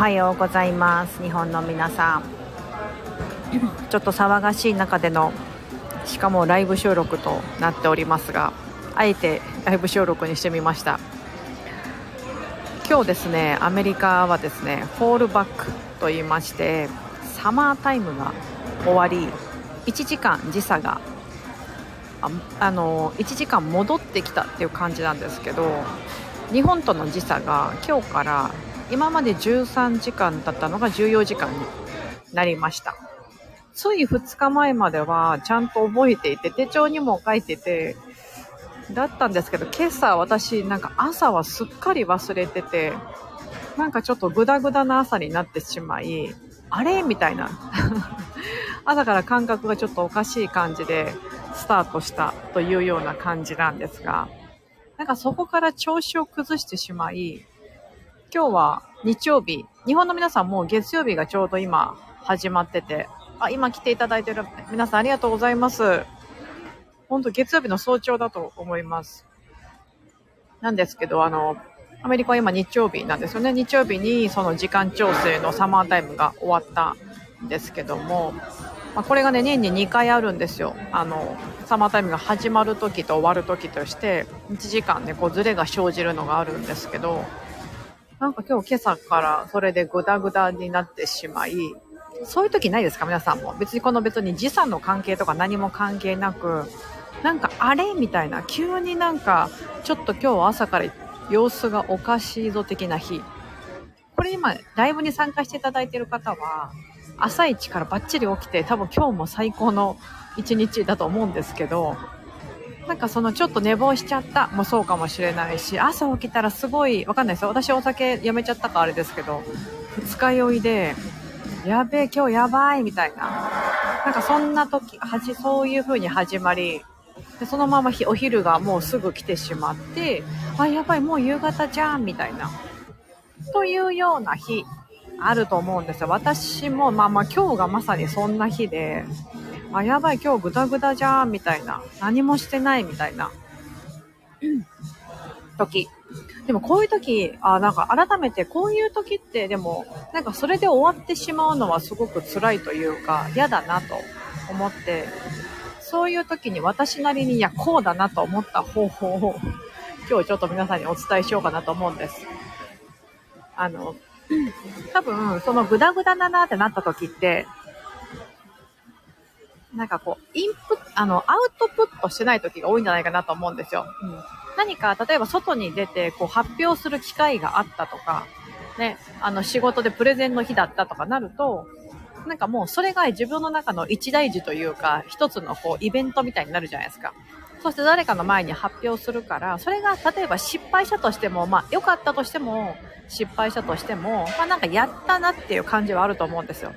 はようございます。日本の皆さん。ちょっと騒がしい中でのしかもライブ収録となっておりますがあえてライブ収録にしてみました。今日ですねアメリカはですねフォールバックと言いましてサマータイムが終わり1時間時差がああの1時間戻ってきたっていう感じなんですけど日本との時差が今日から今まで13時間だったのが14時間になりました。つい2日前まではちゃんと覚えていて手帳にも書いててだったんですけど今朝私なんか朝はすっかり忘れててなんかちょっとグダグダな朝になってしまいあれ？みたいな。朝から感覚がちょっとおかしい感じでスタートしたというような感じなんですがなんかそこから調子を崩してしまい今日は日曜日、日本の皆さんもう月曜日がちょうど今始まってて、あ、今来ていただいてる皆さんありがとうございます。本当月曜日の早朝だと思います。なんですけど、あの、アメリカは今日曜日なんですよね。日曜日にその時間調整のサマータイムが終わったんですけども、まあ、これがね、年に2回あるんですよ。あの、サマータイムが始まる時と終わる時として、1時間ね、こうズレが生じるのがあるんですけど、なんか今日今朝からそれでグダグダになってしまい、そういう時ないですか皆さんも。別にこの別に時差の関係とか何も関係なく、なんかあれみたいな、急になんかちょっと今日朝から様子がおかしいぞ的な日。これ今、ライブに参加していただいている方は、朝一からバッチリ起きて多分今日も最高の一日だと思うんですけど、なんかそのちょっと寝坊しちゃったもそうかもしれないし、朝起きたらすごい、わかんないですよ。私お酒やめちゃったかあれですけど、二日酔いで、やべえ、今日やばいみたいな。なんかそんな時、はじ、そういう風に始まり、でそのままお昼がもうすぐ来てしまって、あ、やばい、もう夕方じゃんみたいな。というような日、あると思うんですよ。私も、まあまあ今日がまさにそんな日で、あ、やばい、今日グダグダじゃん、みたいな。何もしてない、みたいな。時。でもこういう時、あ、なんか改めてこういう時って、でも、なんかそれで終わってしまうのはすごく辛いというか、嫌だなと思って、そういう時に私なりに、いや、こうだなと思った方法を、今日ちょっと皆さんにお伝えしようかなと思うんです。あの、多分、そのグダグダだなってなった時って、なんかこう、インプあの、アウトプットしてない時が多いんじゃないかなと思うんですよ。うん。何か、例えば外に出て、こう、発表する機会があったとか、ね、あの、仕事でプレゼンの日だったとかなると、なんかもうそれが自分の中の一大事というか、一つのこう、イベントみたいになるじゃないですか。そして誰かの前に発表するから、それが例えば失敗したとしても、まあ良かったとしても、失敗したとしても、まあなんかやったなっていう感じはあると思うんですよ。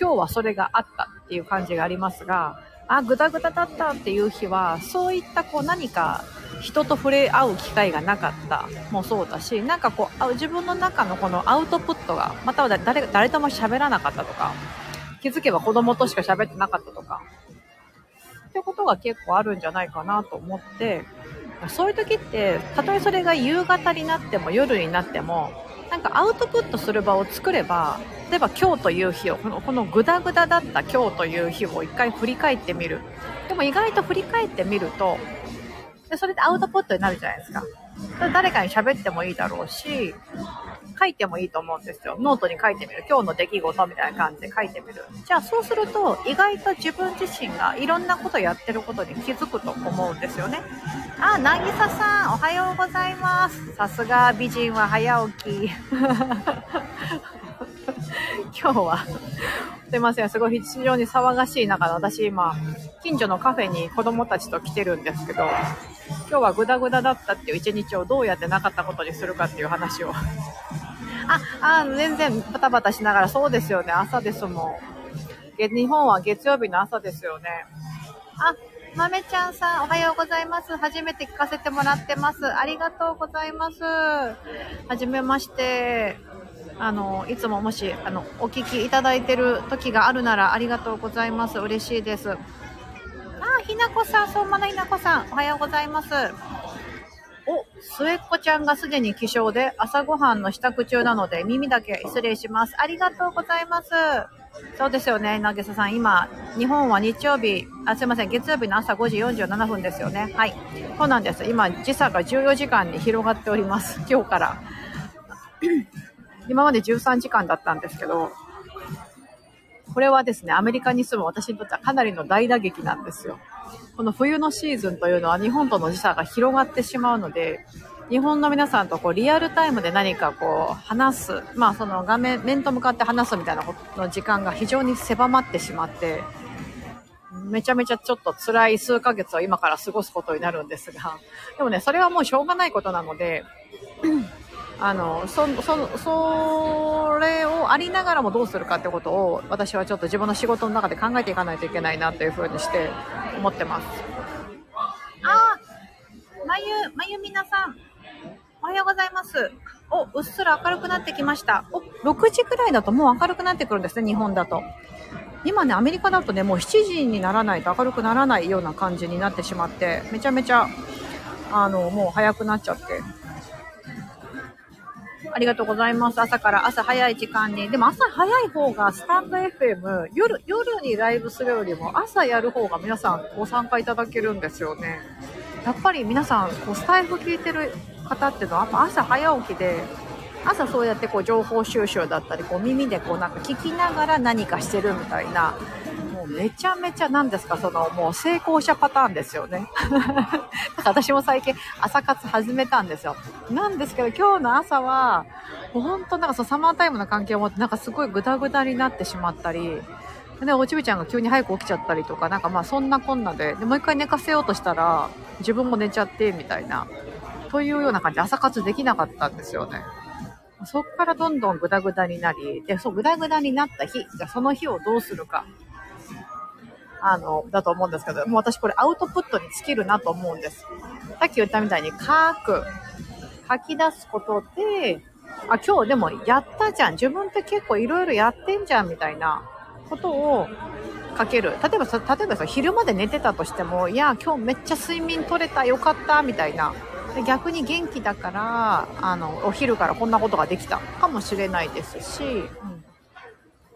今日はそれがあったっていう感じがありますが、あ、ぐだぐだだったっていう日は、そういったこう何か人と触れ合う機会がなかった。もそうだし、なんかこう、自分の中のこのアウトプットが、または誰誰とも喋らなかったとか、気づけば子供としか喋ってなかったとか、ってことが結構あるんじゃないかなと思って、そういう時って、たとえそれが夕方になっても夜になっても、なんかアウトプットする場を作れば、例えば今日という日を、この、このグダグダだった今日という日を一回振り返ってみる。でも意外と振り返ってみると、でそれでアウトプットになるじゃないですか。誰かに喋ってもいいだろうし、書いてもいいと思うんですよ。ノートに書いてみる。今日の出来事みたいな感じで書いてみる。じゃあそうすると、意外と自分自身がいろんなことやってることに気づくと思うんですよね。あ、なぎささん、おはようございます。さすが美人は早起き。今日は、すいません、すごい非常に騒がしい中で、私今、近所のカフェに子供たちと来てるんですけど、今日はグダグダだったっていう一日をどうやってなかったことにするかっていう話をあ、あ、全然バタバタしながら、そうですよね、朝ですもん。日本は月曜日の朝ですよね。あ、豆ちゃんさん、おはようございます。初めて聞かせてもらってます。ありがとうございます。はじめまして。あの、いつももし、あの、お聞きいただいてる時があるならありがとうございます。嬉しいです。あ、ひなこさん、相馬のひなこさん、おはようございます。お、末っ子ちゃんがすでに起床で朝ごはんの支度中なので耳だけ失礼します。ありがとうございます。そうですよね、なげささん。今、日本は日曜日、あ、すいません、月曜日の朝5時47分ですよね。はい。そうなんです。今、時差が14時間に広がっております。今日から。今まで13時間だったんですけど、これはですね、アメリカに住む私にとってはかなりの大打撃なんですよ。この冬のシーズンというのは日本との時差が広がってしまうので、日本の皆さんとこうリアルタイムで何かこう話す、まあその画面、面と向かって話すみたいなことの時間が非常に狭まってしまって、めちゃめちゃちょっと辛い数ヶ月を今から過ごすことになるんですが、でもね、それはもうしょうがないことなので、あの、そ、そ、それをありながらもどうするかってことを私はちょっと自分の仕事の中で考えていかないといけないなというふうにして思ってます。あまゆ、まゆみなさん、おはようございます。お、うっすら明るくなってきました。お、6時くらいだともう明るくなってくるんですね、日本だと。今ね、アメリカだとね、もう7時にならないと明るくならないような感じになってしまって、めちゃめちゃ、あの、もう早くなっちゃって。ありがとうございます。朝から朝早い時間に。でも朝早い方がスタンド FM、夜、夜にライブするよりも朝やる方が皆さんご参加いただけるんですよね。やっぱり皆さん、こうスタイフ聞いてる方っていうのは、朝早起きで、朝そうやってこう情報収集だったり、こう耳でこうなんか聞きながら何かしてるみたいな、めちゃめちゃなんですか、そのもう成功者パターンですよね。私も最近朝活始めたんですよ。なんですけど今日の朝は、もう本当なんかそのサマータイムの関係を持ってなんかすごいグダグダになってしまったり、で、おちびちゃんが急に早く起きちゃったりとか、なんかまあそんなこんなで、で、もう一回寝かせようとしたら、自分も寝ちゃって、みたいな、というような感じで朝活できなかったんですよね。そっからどんどんグダグダになり、で、そう、グダグダになった日、じゃその日をどうするか、あの、だと思うんですけど、もう私これアウトプットに尽きるなと思うんです。さっき言ったみたいに書く、書き出すことで、あ、今日でもやったじゃん。自分って結構いろいろやってんじゃん、みたいなことをかける。例えばさ、例えばさ、昼まで寝てたとしても、いや、今日めっちゃ睡眠取れた、よかった、みたいな。逆に元気だからあのお昼からこんなことができたかもしれないですし、うん、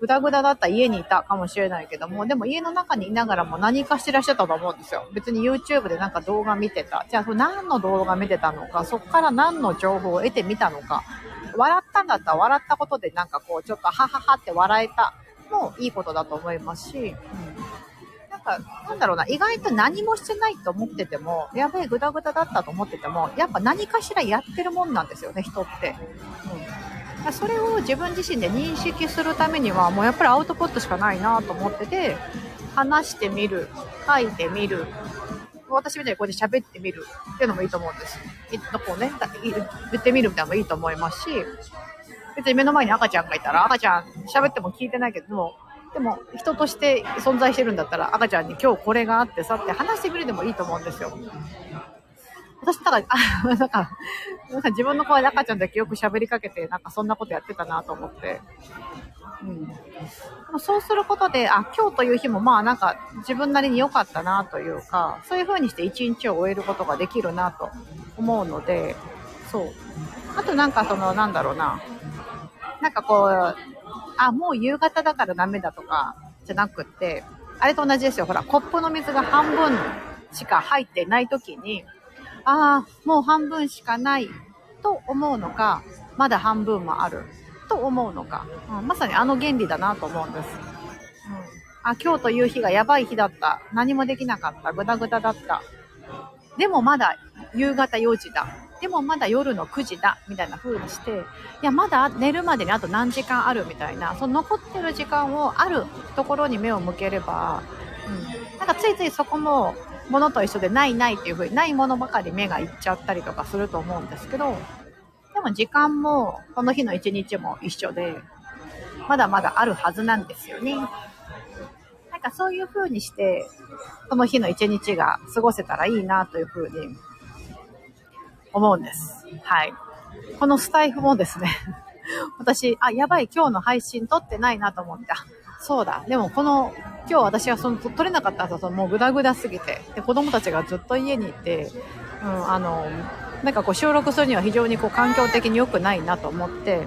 ぐだぐだだった家にいたかもしれないけどもでも家の中にいながらも何かしてらっしゃったと思うんですよ。別に YouTube でなんか動画見てた。じゃあ何の動画見てたのかそこから何の情報を得てみたのか。笑ったんだったら笑ったことでなんかこうちょっとハハハって笑えた。もいいことだと思いますし、うん。か、なんだろうな、意外と何もしてないと思ってても、やべえ、ぐだぐだだったと思ってても、やっぱ何かしらやってるもんなんですよね、人って。うん。それを自分自身で認識するためには、もうやっぱりアウトプットしかないなと思ってて、話してみる、書いてみる、私みたいにこうやって喋ってみるっていうのもいいと思うんですと。こうね、言ってみるみたいなのもいいと思いますし、別に目の前に赤ちゃんがいたら、赤ちゃん喋っても聞いてないけども、でも人として存在してるんだったら赤ちゃんに今日これがあってさって話してみるでもいいと思うんですよ。私、ただ、あ、なんか、なんか自分の声で赤ちゃんだけよく喋りかけて、なんかそんなことやってたなと思って。うん。でもそうすることで、あ、今日という日もまあなんか自分なりに良かったなというか、そういう風にして一日を終えることができるなと思うので、そう。あとなんかその、なんだろうな。なんかこう、あ、もう夕方だからダメだとか、じゃなくって、あれと同じですよ。ほら、コップの水が半分しか入ってない時に、ああ、もう半分しかないと思うのか、まだ半分もあると思うのか、うん、まさにあの原理だなと思うんです。うん、あ、今日という日がやばい日だった。何もできなかった。ぐだぐだだった。でもまだ夕方4時だ。でもまだ夜の9時だみたいな風にしていやまだ寝るまでにあと何時間あるみたいなその残ってる時間をあるところに目を向ければ、うん、なんかついついそこもものと一緒でないないっていう風にないものばかり目がいっちゃったりとかすると思うんですけどでも時間もこの日の一日も一緒でまだまだあるはずなんですよね。なんかそういう風にして、この日の一日が過ごせたらいいなという風に思うんです。はい。このスタイフもですね 私、あ、やばい、今日の配信撮ってないなと思って、あ、そうだ。でもこの、今日私はその撮れなかったんですよ。もうグダグダすぎて。で、子供たちがずっと家にいて、うん、あの、なんかこう収録するには非常にこう環境的に良くないなと思って、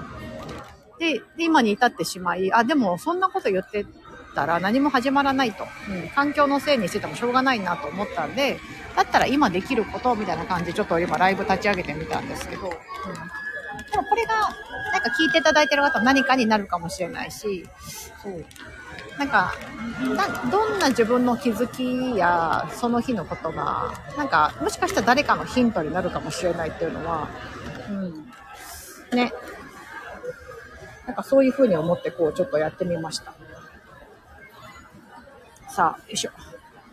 で、今に至ってしまい、あ、でもそんなこと言ってたら何も始まらないと。うん、環境のせいにしててもしょうがないなと思ったんで、だったら今できることみたいな感じでちょっと今ライブ立ち上げてみたんですけど、うん、でもこれがなんか聞いていただいてる方は何かになるかもしれないし、そう。なんかな、どんな自分の気づきやその日のことが、なんか、もしかしたら誰かのヒントになるかもしれないっていうのは、うん。ね。なんかそういうふうに思ってこうちょっとやってみました。さあ、よいしょ。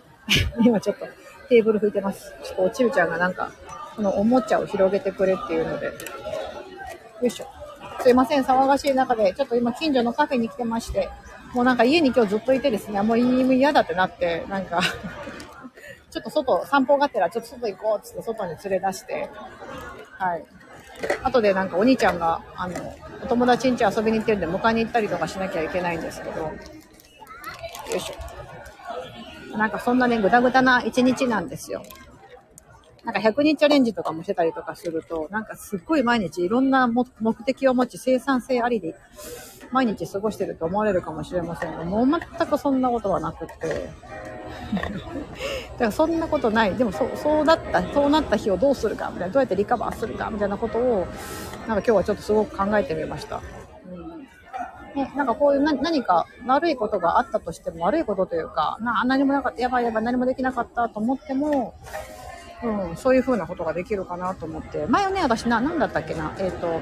今ちょっとテーブル拭いてます。ちょっとおちるちゃんがなんか、このおもちゃを広げてくれっていうので、よいしょ。すいません、騒がしい中で、ちょっと今近所のカフェに来てまして、もうなんか家に今日ずっといてですね、もう嫌だってなって、なんか ちょっと外、散歩がてらちょっと外行こうっつって外に連れ出して、はい。後でなんかお兄ちゃんが、あの、お友達ん家遊びに行ってるんで迎えに行ったりとかしなきゃいけないんですけど、よいしょ。なんかそんなね、ぐだぐだな一日なんですよ。なんか100日チャレンジとかもしてたりとかすると、なんかすっごい毎日いろんな目的を持ち生産性ありで毎日過ごしてると思われるかもしれませんが、もう全くそんなことはなくて。だからそんなことない。でもそう、そうだった、そうなった日をどうするか、みたいな、どうやってリカバーするか、みたいなことを、なんか今日はちょっとすごく考えてみました。ね、なんかこういう何か悪いことがあったとしても、悪いことというか、な何もなかった、やばいやばい、何もできなかったと思っても、うん、そういう風なことができるかなと思って。前はね、私な、何だったっけな、えっ、ー、と、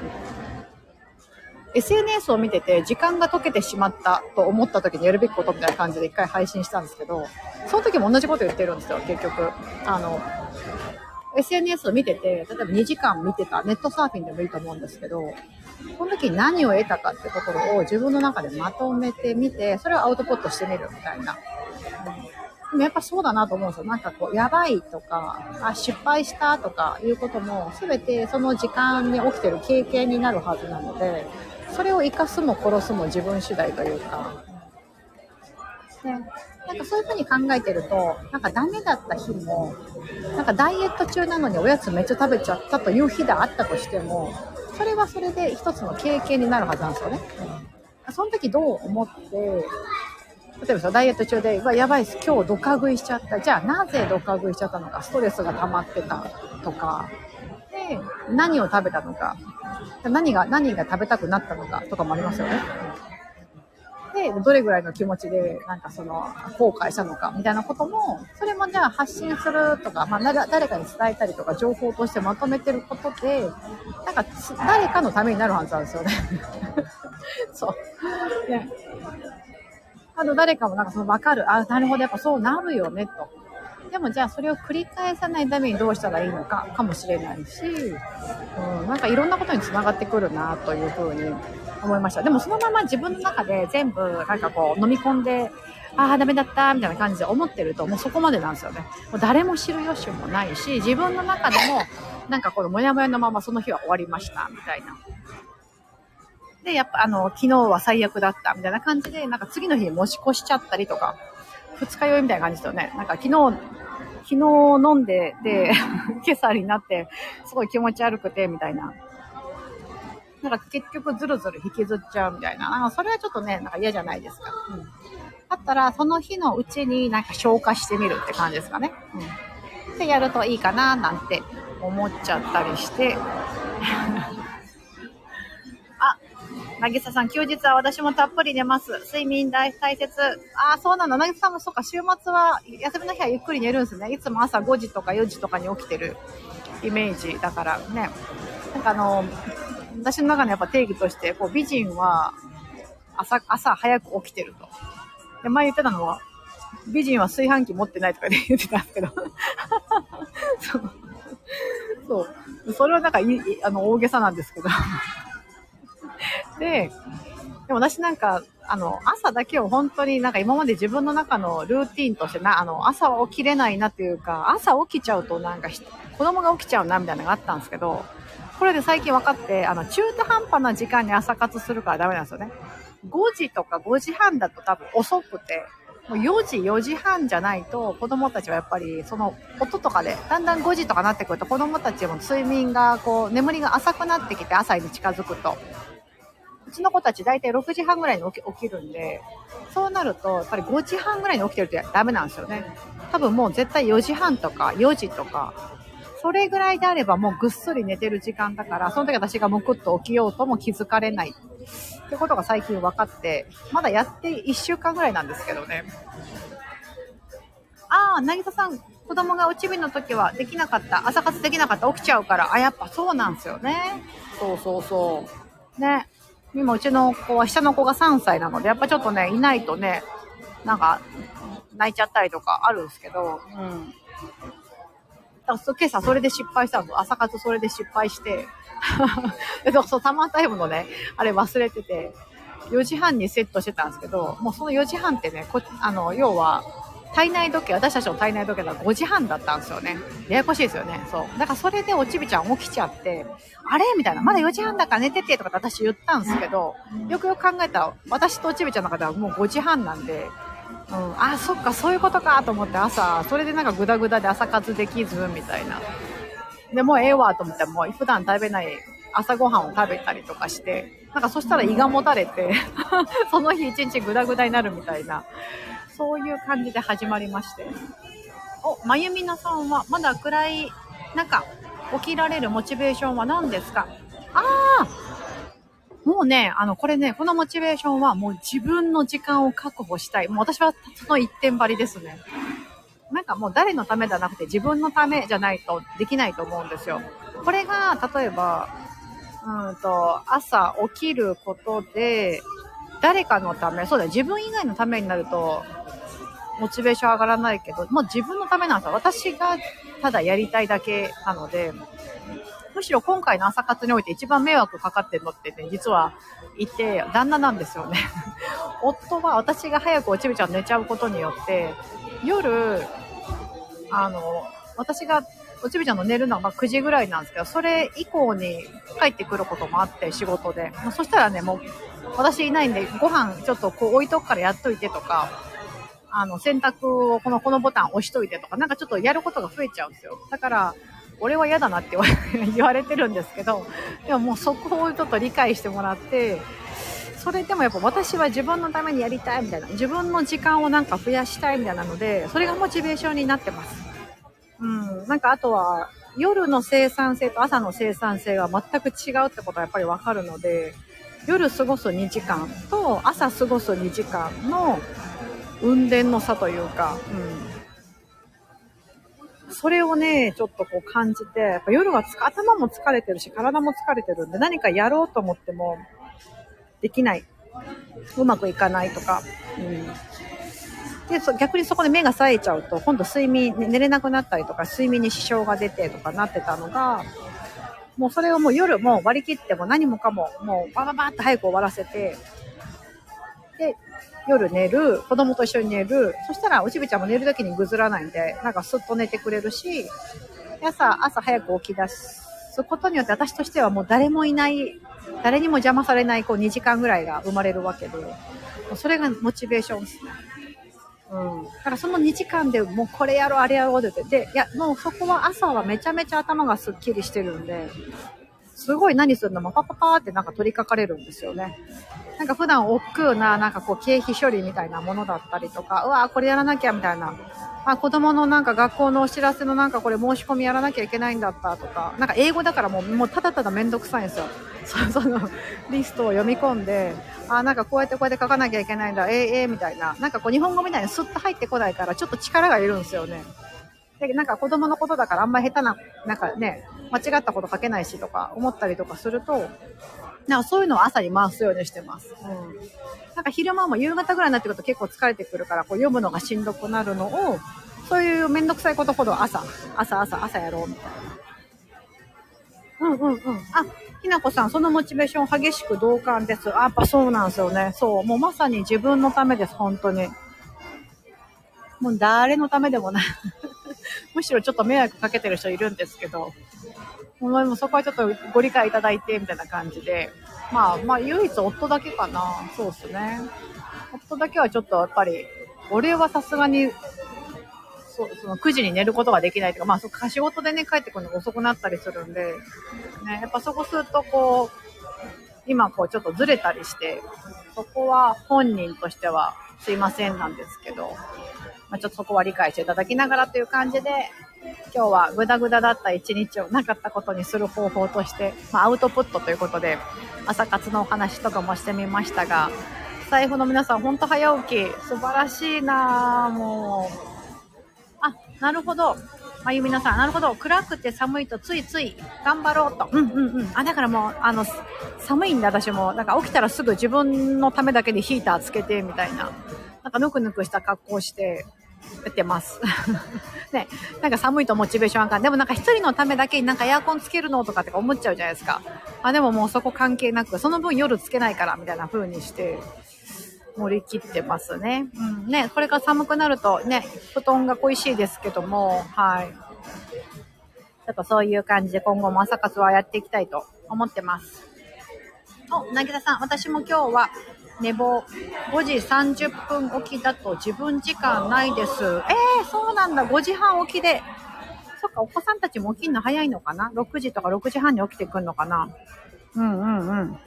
SNS を見てて時間が解けてしまったと思った時にやるべきことみたいな感じで一回配信したんですけど、その時も同じこと言ってるんですよ、結局。あの、SNS を見てて、例えば2時間見てた、ネットサーフィンでもいいと思うんですけど、その時に何を得たかってところを自分の中でまとめてみて、それをアウトプットしてみるみたいな。でもやっぱそうだなと思うんですよ。なんかこう、やばいとか、あ、失敗したとかいうことも、すべてその時間に起きてる経験になるはずなので、それを生かすも殺すも自分次第というか、ね、なんかそういうふうに考えてると、なんかダメだった日も、なんかダイエット中なのにおやつめっちゃ食べちゃったという日であったとしても、それはそれで一つの経験になるはずなんですよね。うん、その時どう思って、例えばさ、ダイエット中で、うわ、やばいです。今日ドカ食いしちゃった。じゃあなぜドカ食いしちゃったのか、ストレスが溜まってたとか、で、何を食べたのか、何が、何が食べたくなったのかとかもありますよね。で、どれぐらいの気持ちで、なんかその、後悔したのか、みたいなことも、それもじゃあ発信するとか、まあ、誰かに伝えたりとか、情報としてまとめてることで、なんか、誰かのためになるはずなんですよね。そう。ね。あと誰かもなんかその分かる。あ、なるほど、やっぱそうなるよね、と。でもじゃあそれを繰り返さないためにどうしたらいいのかかもしれないし、うん、なんかいろんなことにつながってくるなというふうに思いました。でもそのまま自分の中で全部なんかこう飲み込んで、ああ、ダメだったみたいな感じで思ってるともうそこまでなんですよね。もう誰も知る由もないし、自分の中でもなんかこのモヤモヤのままその日は終わりましたみたいな。で、やっぱあの、昨日は最悪だったみたいな感じで、なんか次の日に持ち越しちゃったりとか、二日酔いみたいな感じですよね。なんか昨日昨日飲んで、で、今朝になって、すごい気持ち悪くて、みたいな。なんか結局ずるずる引きずっちゃうみたいな。なんかそれはちょっとね、なんか嫌じゃないですか。うん。だったら、その日のうちになんか消化してみるって感じですかね。うん。で、やるといいかな、なんて思っちゃったりして。なぎささん、休日は私もたっぷり寝ます。睡眠大大切。ああ、そうなの。なぎささんもそうか、週末は、休みの日はゆっくり寝るんですね。いつも朝5時とか4時とかに起きてるイメージだからね。なんかあの、私の中のやっぱ定義として、こう、美人は朝、朝早く起きてると。で、前言ってたのは、美人は炊飯器持ってないとかで 言ってたんですけど。そう。そう。それはなんかい、あの、大げさなんですけど。で、でも私なんか、あの、朝だけを本当になんか今まで自分の中のルーティンとしてな、あの、朝は起きれないなっていうか、朝起きちゃうとなんか子供が起きちゃうなみたいなのがあったんですけど、これで最近分かって、あの、中途半端な時間に朝活するからダメなんですよね。5時とか5時半だと多分遅くて、もう4時、4時半じゃないと、子供たちはやっぱり、その音とかで、だんだん5時とかなってくると、子供たちも睡眠が、こう、眠りが浅くなってきて、朝に近づくと。うちの子たち大体6時半ぐらいに起き起きるんで、そうなると、やっぱり5時半ぐらいに起きてるとダメなんですよね。多分もう絶対4時半とか4時とか、それぐらいであればもうぐっすり寝てる時間だから、その時私がむくっと起きようとも気づかれない。ってことが最近分かって、まだやって1週間ぐらいなんですけどね。ああ、なぎささん、子供がおちびの時はできなかった、朝活できなかった、起きちゃうから、あ、やっぱそうなんですよね。そうそうそう。ね。今、うちの子は、下の子が3歳なので、やっぱちょっとね、いないとね、なんか、泣いちゃったりとかあるんですけど、うん。だから今朝それで失敗したの。朝活それで失敗して、そう、サマータイムのね、あれ忘れてて、4時半にセットしてたんですけど、もうその4時半ってね、こあの、要は、体内時計、私たちの体内時計が5時半だったんですよね。ややこしいですよね。そう。だからそれでおちびちゃん起きちゃって、あれ？みたいな。まだ4時半だから寝ててとかって私言ったんですけど、よくよく考えたら、私とおちびちゃんの中ではもう5時半なんで、うん、あ、そっか、そういうことかと思って朝、それでなんかグダグダで朝活できず、みたいな。で、もうええわと思って、もう普段食べない朝ごはんを食べたりとかして、なんかそしたら胃がもたれて その日一日グダグダになるみたいな、そういう感じで始まりまして。お、まゆみなさんは、まだ暗い中、起きられるモチベーションは何ですか？ああもうね、あの、これね、このモチベーションはもう自分の時間を確保したい。もう私はその一点張りですね。なんかもう誰のためじゃなくて自分のためじゃないとできないと思うんですよ。これが、例えば、うんと、朝起きることで、誰かのため、そうだ、自分以外のためになると、モチベーション上がらないけど、もう自分のためなんですよ。私がただやりたいだけなので、むしろ今回の朝活において一番迷惑かかってるのってね、実はいて、旦那なんですよね。夫は私が早くおちびちゃん寝ちゃうことによって、夜、あの、私がおちびちゃんの寝るのはま9時ぐらいなんですけど、それ以降に帰ってくることもあって、仕事で。そしたらね、もう、私いないんで、ご飯ちょっとこう置いとくからやっといてとか、あの、洗濯をこの、このボタン押しといてとか、なんかちょっとやることが増えちゃうんですよ。だから、俺は嫌だなって言われてるんですけど、でももうそこをちょっと理解してもらって、それでもやっぱ私は自分のためにやりたいみたいな、自分の時間をなんか増やしたいみたいなので、それがモチベーションになってます。うん。なんかあとは、夜の生産性と朝の生産性が全く違うってことはやっぱりわかるので、夜過ごす2時間と朝過ごす2時間の運転の差というか、うん。それをね、ちょっとこう感じて、やっぱ夜は頭も疲れてるし、体も疲れてるんで、何かやろうと思っても、できない。うまくいかないとか。うん。で、そ逆にそこで目が冴えちゃうと、今度睡眠、寝れなくなったりとか、睡眠に支障が出てとかなってたのが、もうそれをもう夜もう割り切っても何もかも、もうバババッと早く終わらせて、で、夜寝る、子供と一緒に寝る、そしたらおちびちゃんも寝る時にぐずらないんで、なんかスッと寝てくれるし、朝、朝早く起き出すことによって私としてはもう誰もいない、誰にも邪魔されないこう2時間ぐらいが生まれるわけで、それがモチベーションですね。うん。だからその2時間でもうこれやろう、あれやろうって。で、いや、もうそこは朝はめちゃめちゃ頭がスッキリしてるんで、すごい何するのもパパパーってなんか取り掛かれるんですよね。なんか普段億劫な、なんかこう経費処理みたいなものだったりとか、うわこれやらなきゃみたいな。あ、子供のなんか学校のお知らせのなんかこれ申し込みやらなきゃいけないんだったとか、なんか英語だからもう、もうただただめんどくさいんですよ。そ そのリストを読み込んで、あ、なんかこうやってこうやって書かなきゃいけないんだ、えー、えー、みたいな。なんかこう日本語みたいにスッと入ってこないからちょっと力がいるんですよね。で、なんか子供のことだからあんま下手な、なんかね、間違ったこと書けないしとか思ったりとかすると、なんかそういうのを朝に回すようにしてます。うん。なんか昼間も夕方ぐらいになってくると結構疲れてくるから、こう読むのがしんどくなるのを、そういうめんどくさいことほど朝、朝朝朝やろうみたいな。うんうんうん。あ、ひなこさん、そのモチベーション激しく同感です。あ、やっぱそうなんですよね。そう。もうまさに自分のためです、本当に。もう誰のためでもない。むしろちょっと迷惑かけてる人いるんですけど、もそこはちょっとご理解いただいて、みたいな感じで。まあ、まあ、唯一夫だけかな。そうですね。夫だけはちょっとやっぱり、俺はさすがに、そその9時に寝ることができないとか、まあそ仕事でね帰ってくるのが遅くなったりするんで、ね、やっぱそこするとこう、今こうちょっとずれたりして、そこは本人としてはすいませんなんですけど、まあ、ちょっとそこは理解していただきながらという感じで、今日はグダグダだった一日をなかったことにする方法として、まあ、アウトプットということで、朝活のお話とかもしてみましたが、財布の皆さん、ほんと早起き、素晴らしいなもう。あ、なるほど。まゆみなさん、なるほど。暗くて寒いとついつい頑張ろうと。うんうんうん。あ、だからもう、あの、寒いんで私も、なんか起きたらすぐ自分のためだけでヒーターつけて、みたいな。なんかぬくぬくした格好して、てます。ね、なんか寒いとモチベーションあかん。でもなんか一人のためだけになんかエアコンつけるのとかって思っちゃうじゃないですか。あ、でももうそこ関係なく、その分夜つけないからみたいな風にして、盛り切ってますね。うん。ね、これから寒くなるとね、布団が恋しいですけども、はい。ちょっとそういう感じで今後も朝活はやっていきたいと思ってます。お、なぎさん、私も今日は寝坊。5時30分起きだと自分時間ないです。えー、そうなんだ。5時半起きで。そっか、お子さんたちも起きるの早いのかな ?6 時とか6時半に起きてくんのかな？うんうんうん。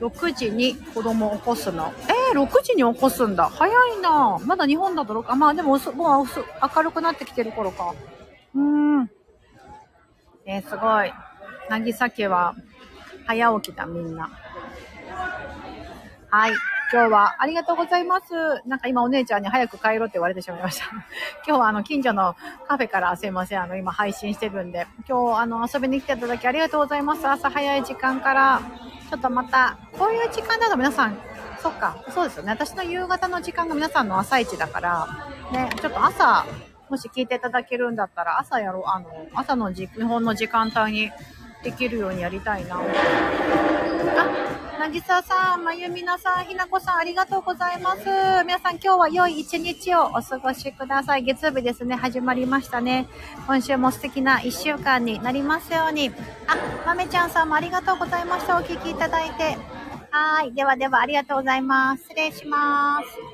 6時に子供を起こすの。えー、6時に起こすんだ。早いなまだ日本だと6あ、まあでももう明るくなってきてる頃か。うーん。えー、すごい。なぎさ家は早起きだ、みんな。はい。今日はありがとうございます。なんか今お姉ちゃんに早く帰ろうって言われてしまいました。今日はあの近所のカフェからすいません。あの今配信してるんで、今日あの遊びに来ていただきありがとうございます。朝早い時間から。ちょっとまた、こういう時間だと皆さん、そっか、そうですよね。私の夕方の時間が皆さんの朝一だから、ね、ちょっと朝、もし聞いていただけるんだったら、朝やろう、あの、朝の日本の時間帯にできるようにやりたいな。あ、なぎささん、まゆみなさん、ひなこさん、ありがとうございます。皆さん、今日は良い一日をお過ごしください。月曜日ですね、始まりましたね。今週も素敵な一週間になりますように。あ、まめちゃんさんもありがとうございました。お聞きいただいて。はい。ではでは、ありがとうございます。失礼します。